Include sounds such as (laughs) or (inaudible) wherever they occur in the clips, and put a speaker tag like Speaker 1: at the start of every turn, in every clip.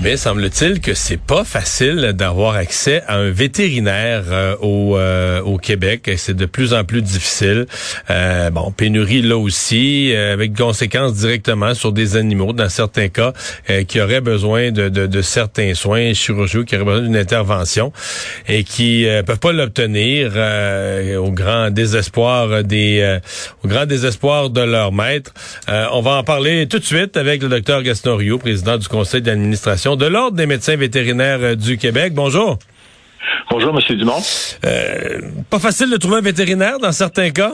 Speaker 1: Eh bien, semble-t-il que c'est pas facile d'avoir accès à un vétérinaire euh, au, euh, au Québec. C'est de plus en plus difficile. Euh, bon, pénurie là aussi, avec conséquences directement sur des animaux, dans certains cas, qui auraient besoin de, de, de, certains soins chirurgicaux, qui auraient besoin d'une intervention et qui peuvent pas l'obtenir au grand désespoir des au grand désespoir de leur maître. on va en parler tout de suite avec le docteur Gaston Rio, président du conseil d'administration de l'Ordre des médecins vétérinaires euh, du Québec. Bonjour.
Speaker 2: Bonjour, M. Dumont.
Speaker 1: Euh, pas facile de trouver un vétérinaire dans certains cas?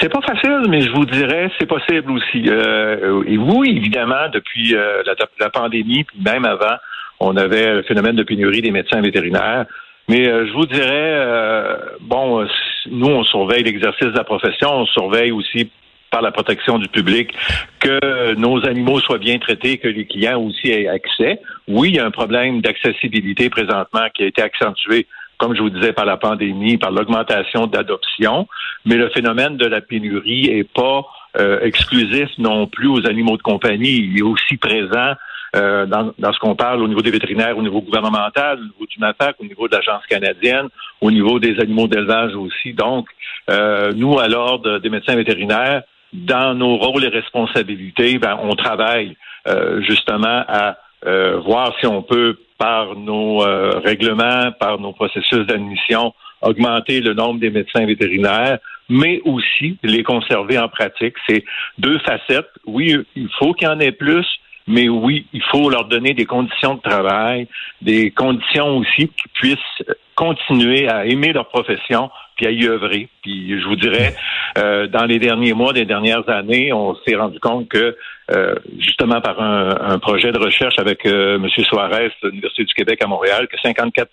Speaker 2: C'est pas facile, mais je vous dirais c'est possible aussi. Euh, et oui, évidemment, depuis la, pandémie, puis même avant, on avait le phénomène de pénurie des médecins vétérinaires. Mais je vous dirais, bon, nous, on surveille l'exercice de la profession, on surveille aussi par la protection du public, que nos animaux soient bien traités, que les clients aussi aient accès. Oui, il y a un problème d'accessibilité présentement qui a été accentué comme je vous disais, par la pandémie, par l'augmentation d'adoption, mais le phénomène de la pénurie est pas euh, exclusif non plus aux animaux de compagnie. Il est aussi présent euh, dans, dans, ce qu'on parle au niveau des vétérinaires, au niveau gouvernemental, au niveau du MAPAC, au niveau de l'Agence canadienne, au niveau des animaux d'élevage aussi. Donc, euh, nous, à l'ordre des médecins vétérinaires, dans nos rôles et responsabilités, ben, on travaille euh, justement à euh, voir si on peut, par nos euh, règlements, par nos processus d'admission, augmenter le nombre des médecins vétérinaires, mais aussi les conserver en pratique. C'est deux facettes. Oui, il faut qu'il y en ait plus, mais oui, il faut leur donner des conditions de travail, des conditions aussi qui puissent continuer à aimer leur profession puis à y œuvrer. Puis je vous dirais, euh, dans les derniers mois, des dernières années, on s'est rendu compte que euh, justement par un, projet de recherche avec euh, M. Suarez de l'Université du Québec à Montréal, que 54%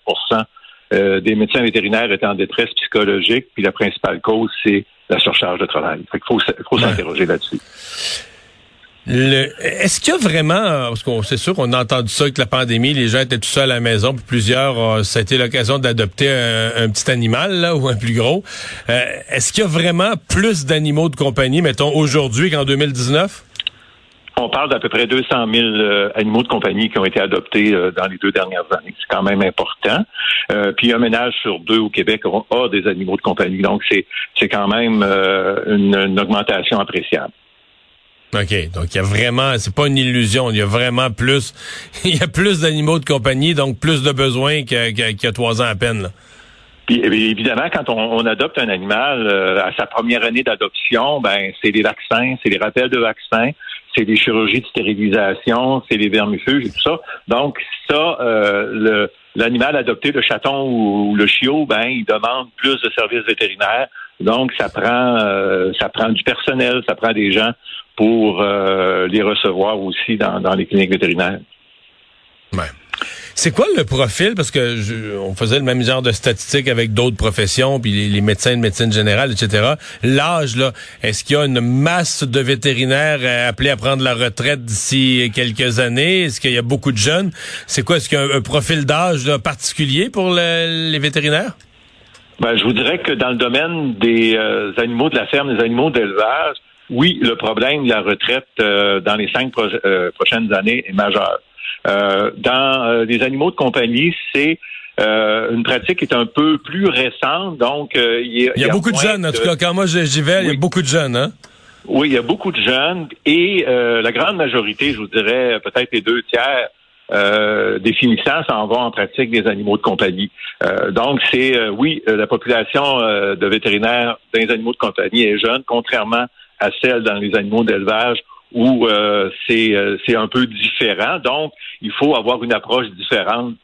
Speaker 2: euh, des médecins vétérinaires étaient en détresse psychologique, puis la principale cause, c'est la surcharge de travail. Fait faut, faut s'interroger là-dessus.
Speaker 1: Est-ce qu'il y a vraiment, parce qu'on c'est sûr qu'on a entendu ça avec la pandémie, les gens étaient tout seuls à la maison, puis plusieurs, euh, ça a été l'occasion d'adopter un, petit animal ou un plus gros. Euh, est-ce qu'il y a vraiment plus d'animaux de compagnie, mettons, aujourd'hui qu'en 2019?
Speaker 2: On parle d'à peu près 200 000 euh, animaux de compagnie qui ont été adoptés dans les deux dernières années. C'est quand même important. puis un ménage sur deux au Québec a, des animaux de compagnie. Donc c'est c'est quand même une augmentation appréciable.
Speaker 1: OK. Donc, il y a vraiment, c'est pas une illusion. Il y a vraiment plus, (laughs) il y a plus d'animaux de compagnie, donc plus de besoins qu'il y, a trois ans à peine.
Speaker 2: Puis, évidemment, quand on, adopte un animal euh, à sa première année d'adoption, ben c'est les vaccins, c'est les rappels de vaccins, c'est les chirurgies de stérilisation, c'est les vermifuges et tout ça. Donc ça, euh, l'animal adopté, le chaton ou, le chiot, ben il demande plus de services vétérinaires. Donc ça prend euh, ça prend du personnel, ça prend des gens pour euh, les recevoir aussi dans, les cliniques vétérinaires.
Speaker 1: C'est quoi le profil? Parce que on faisait le même genre de statistiques avec d'autres professions, puis les, médecins de médecine générale, etc. L'âge, là, est-ce qu'il y a une masse de vétérinaires euh, appelés à prendre la retraite d'ici quelques années? Est-ce qu'il y a beaucoup de jeunes? C'est quoi? Est-ce qu'il y a un, profil d'âge particulier pour les vétérinaires?
Speaker 2: Ben, je vous dirais que dans le domaine des euh, animaux de la ferme, des animaux d'élevage, oui, le problème de la retraite euh, dans les cinq euh, prochaines années est majeur. Euh, dans les animaux de compagnie, c'est une pratique qui est un peu plus récente, donc
Speaker 1: il y, a, beaucoup de jeunes. En tout cas, quand moi j'y vais, il y a beaucoup de jeunes. Hein?
Speaker 2: Oui, il y a beaucoup de jeunes et la grande majorité, je vous dirais peut-être les deux tiers, euh, des finissants s'en vont en pratique des animaux de compagnie. donc, c'est oui, la population de vétérinaires des animaux de compagnie est jeune, contrairement à celle dans les animaux d'élevage où euh, euh, c'est un peu différent. Donc, il faut avoir une approche différente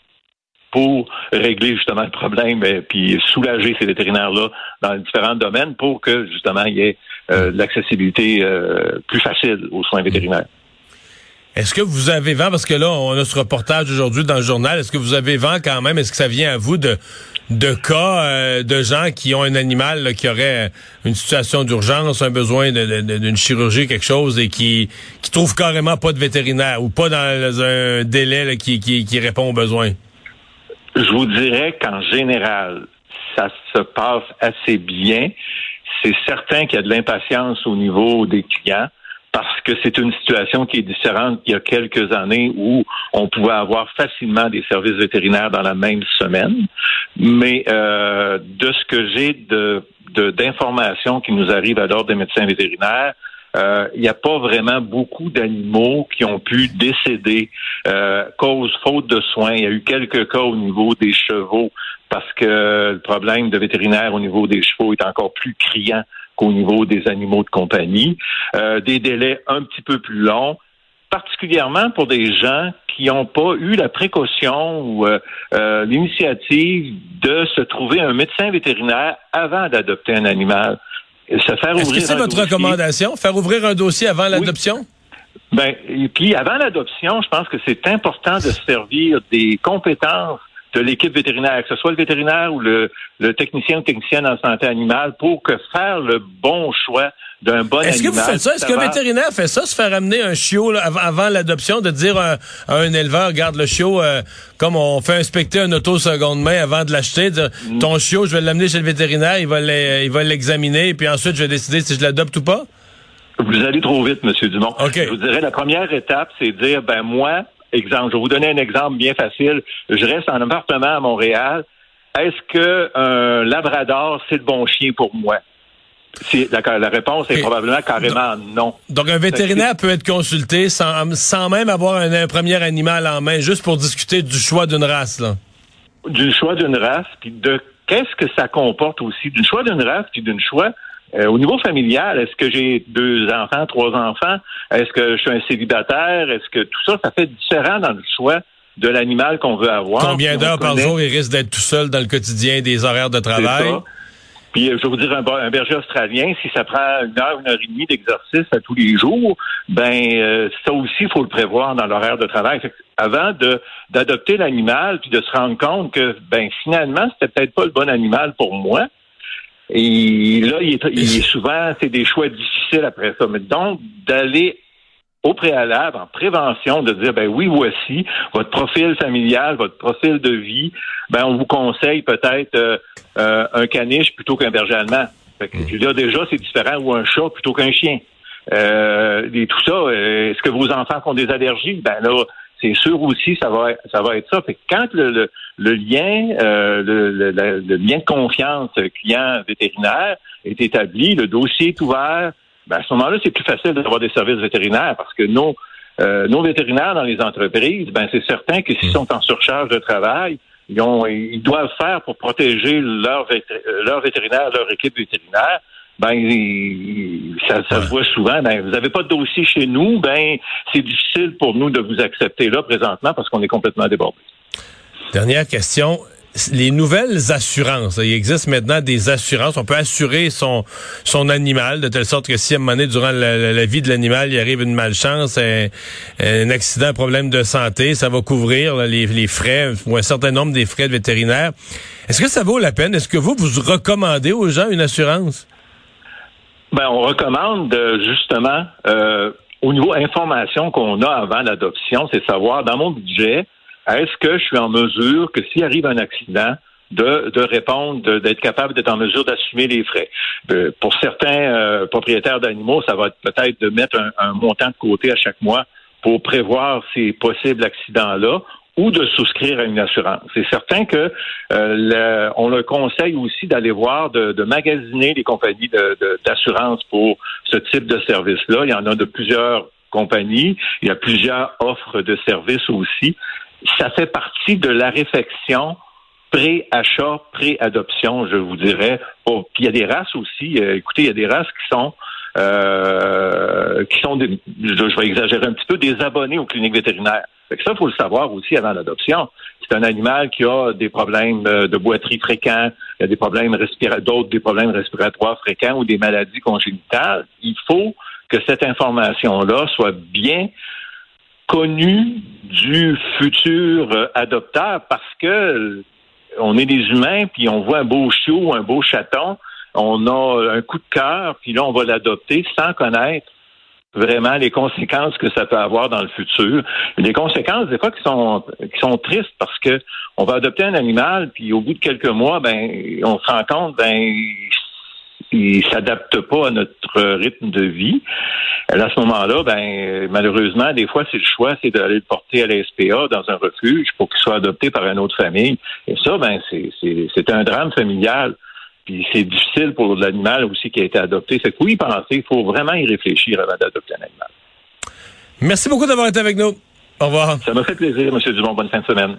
Speaker 2: pour régler justement le problème et puis soulager ces vétérinaires-là dans différents domaines pour que justement il y ait euh, l'accessibilité plus facile aux soins vétérinaires.
Speaker 1: Est-ce que vous avez vent, parce que là, on a ce reportage aujourd'hui dans le journal, est-ce que vous avez vent quand même, est-ce que ça vient à vous de, de cas euh, de gens qui ont un animal qui aurait une situation d'urgence, un besoin d'une chirurgie, quelque chose, et qui, qui trouve carrément pas de vétérinaire ou pas dans un délai qui, qui, qui répond aux besoins?
Speaker 2: Je vous dirais qu'en général, ça se passe assez bien. C'est certain qu'il y a de l'impatience au niveau des clients parce que c'est une situation qui est différente qu'il y a quelques années où on pouvait avoir facilement des services vétérinaires dans la même semaine. Mais euh, de ce que j'ai de d'informations qui nous arrivent à l'ordre des médecins vétérinaires, euh, il n'y a pas vraiment beaucoup d'animaux qui ont pu décéder euh, cause faute de soins. Il y a eu quelques cas au niveau des chevaux parce que le problème de vétérinaire au niveau des chevaux est encore plus criant qu'au niveau des animaux de compagnie. Euh, des délais un petit peu plus longs, particulièrement pour des gens qui n'ont pas eu la précaution ou euh, euh, l'initiative de se trouver un médecin vétérinaire avant d'adopter un animal.
Speaker 1: Est-ce que c'est votre recommandation, faire ouvrir un dossier avant l'adoption?
Speaker 2: Ben, et puis avant l'adoption, je pense que c'est important de se servir des compétences de l'équipe vétérinaire, que ce soit le vétérinaire ou le, technicien ou technicienne en santé animale, pour que faire le bon choix d'un bon
Speaker 1: Est-ce que vous faites ça? Est-ce qu'un vétérinaire fait ça, se faire amener un chiot avant l'adoption, de dire à, un éleveur, garde le chiot, euh, comme on fait inspecter un auto seconde main avant de l'acheter, dire, mm. ton chiot, je vais l'amener chez le vétérinaire, il va l'examiner, puis ensuite je vais décider si je l'adopte ou pas?
Speaker 2: Vous allez trop vite, M. Dumont. Je vous dirais, la première étape, c'est de dire, ben moi, exemple, je vais vous donner un exemple bien facile. Je reste en appartement à Montréal. Est-ce que un labrador, c'est le bon chien pour moi? La, la réponse est probablement carrément non.
Speaker 1: Donc, un vétérinaire peut être consulté sans, sans même avoir un, premier animal en main, juste pour discuter du choix d'une race, là.
Speaker 2: Du choix d'une race, puis de qu'est-ce que ça comporte aussi, du choix d'une race, puis d'une choix euh, au niveau familial, est-ce que j'ai deux enfants, trois enfants? Est-ce que je suis un célibataire? Est-ce que tout ça, ça fait différent dans le choix de l'animal qu'on veut avoir?
Speaker 1: Combien d'heures par jour il risque d'être tout seul dans le quotidien des horaires de travail?
Speaker 2: Puis euh, je vais vous dire, un, berger australien, si ça prend une heure, une heure et demie d'exercice à tous les jours, ben euh, ça aussi, il faut le prévoir dans l'horaire de travail. avant de d'adopter l'animal, puis de se rendre compte que ben finalement, c'était peut-être pas le bon animal pour moi, et là, il est, souvent, c'est des choix difficiles après ça. Mais donc, d'aller au préalable, en prévention, de dire, ben oui, voici votre profil familial, votre profil de vie, ben on vous conseille peut-être euh, euh, un caniche plutôt qu'un berger allemand. Fait que, mmh. là, déjà, c'est différent, ou un chat plutôt qu'un chien. Euh, et tout ça, est-ce que vos enfants ont des allergies? Ben là, c'est sûr aussi, ça va, ça va être ça. Fait que quand le, le, lien, euh, le, le, lien de confiance client-vétérinaire est établi, le dossier est ouvert, ben à ce moment-là, c'est plus facile d'avoir des services vétérinaires parce que nos, euh, nos vétérinaires dans les entreprises, ben c'est certain que s'ils mmh. sont en surcharge de travail, ils, ont, ils doivent faire pour protéger leur, leur vétérinaire, leur équipe vétérinaire ben ça, ça se voit souvent. Ben, vous n'avez pas de dossier chez nous, ben c'est difficile pour nous de vous accepter là présentement parce qu'on est complètement débordé.
Speaker 1: Dernière question. Les nouvelles assurances, il existe maintenant des assurances. On peut assurer son son animal de telle sorte que si à un moment donné, durant la, vie de l'animal, il arrive une malchance, un, un, accident, un problème de santé, ça va couvrir les, les, frais ou un certain nombre des frais de vétérinaire. Est-ce que ça vaut la peine? Est-ce que vous, vous recommandez aux gens une assurance?
Speaker 2: Ben, on recommande justement euh, au niveau information qu'on a avant l'adoption, c'est savoir dans mon budget, est-ce que je suis en mesure que s'il arrive un accident, de, de répondre, d'être capable d'être en mesure d'assumer les frais. Euh, pour certains euh, propriétaires d'animaux, ça va être peut-être de mettre un, un, montant de côté à chaque mois pour prévoir ces possibles accidents-là ou de souscrire à une assurance. C'est certain que euh, on le conseille aussi d'aller voir, de, magasiner les compagnies d'assurance pour ce type de service-là. Il y en a de plusieurs compagnies. Il y a plusieurs offres de services aussi. Ça fait partie de la réflexion pré-achat, pré-adoption, je vous dirais. Oh, puis il y a des races aussi. Euh, écoutez, il y a des races qui sont euh, qui sont, des, je, vais exagérer un petit peu, des abonnés aux cliniques vétérinaires. Fait que ça, il faut le savoir aussi avant l'adoption. C'est un animal qui a des problèmes euh, de boiterie fréquents, des problèmes d'autres des problèmes respiratoires fréquents ou des maladies congénitales. Il faut que cette information-là soit bien connu du futur euh, adopteur parce que on est des humains, puis on voit un beau chiot, un beau chaton, on a un coup de cœur, puis là, on va l'adopter sans connaître vraiment les conséquences que ça peut avoir dans le futur. Les conséquences, des fois, qui sont qui sont tristes parce que on va adopter un animal, puis au bout de quelques mois, ben, on se rend compte, ben, il s'adapte pas à notre rythme de vie. À ce moment-là, ben malheureusement, des fois, c'est le choix, c'est d'aller le porter à la SPA dans un refuge pour qu'il soit adopté par une autre famille. Et ça, ben c'est un drame familial. Puis c'est difficile pour l'animal aussi qui a été adopté. C'est que oui, penser, il faut vraiment y réfléchir avant d'adopter un animal.
Speaker 1: Merci beaucoup d'avoir été avec nous. Au revoir.
Speaker 2: Ça m'a fait plaisir, M. Dumont. Bonne fin de semaine.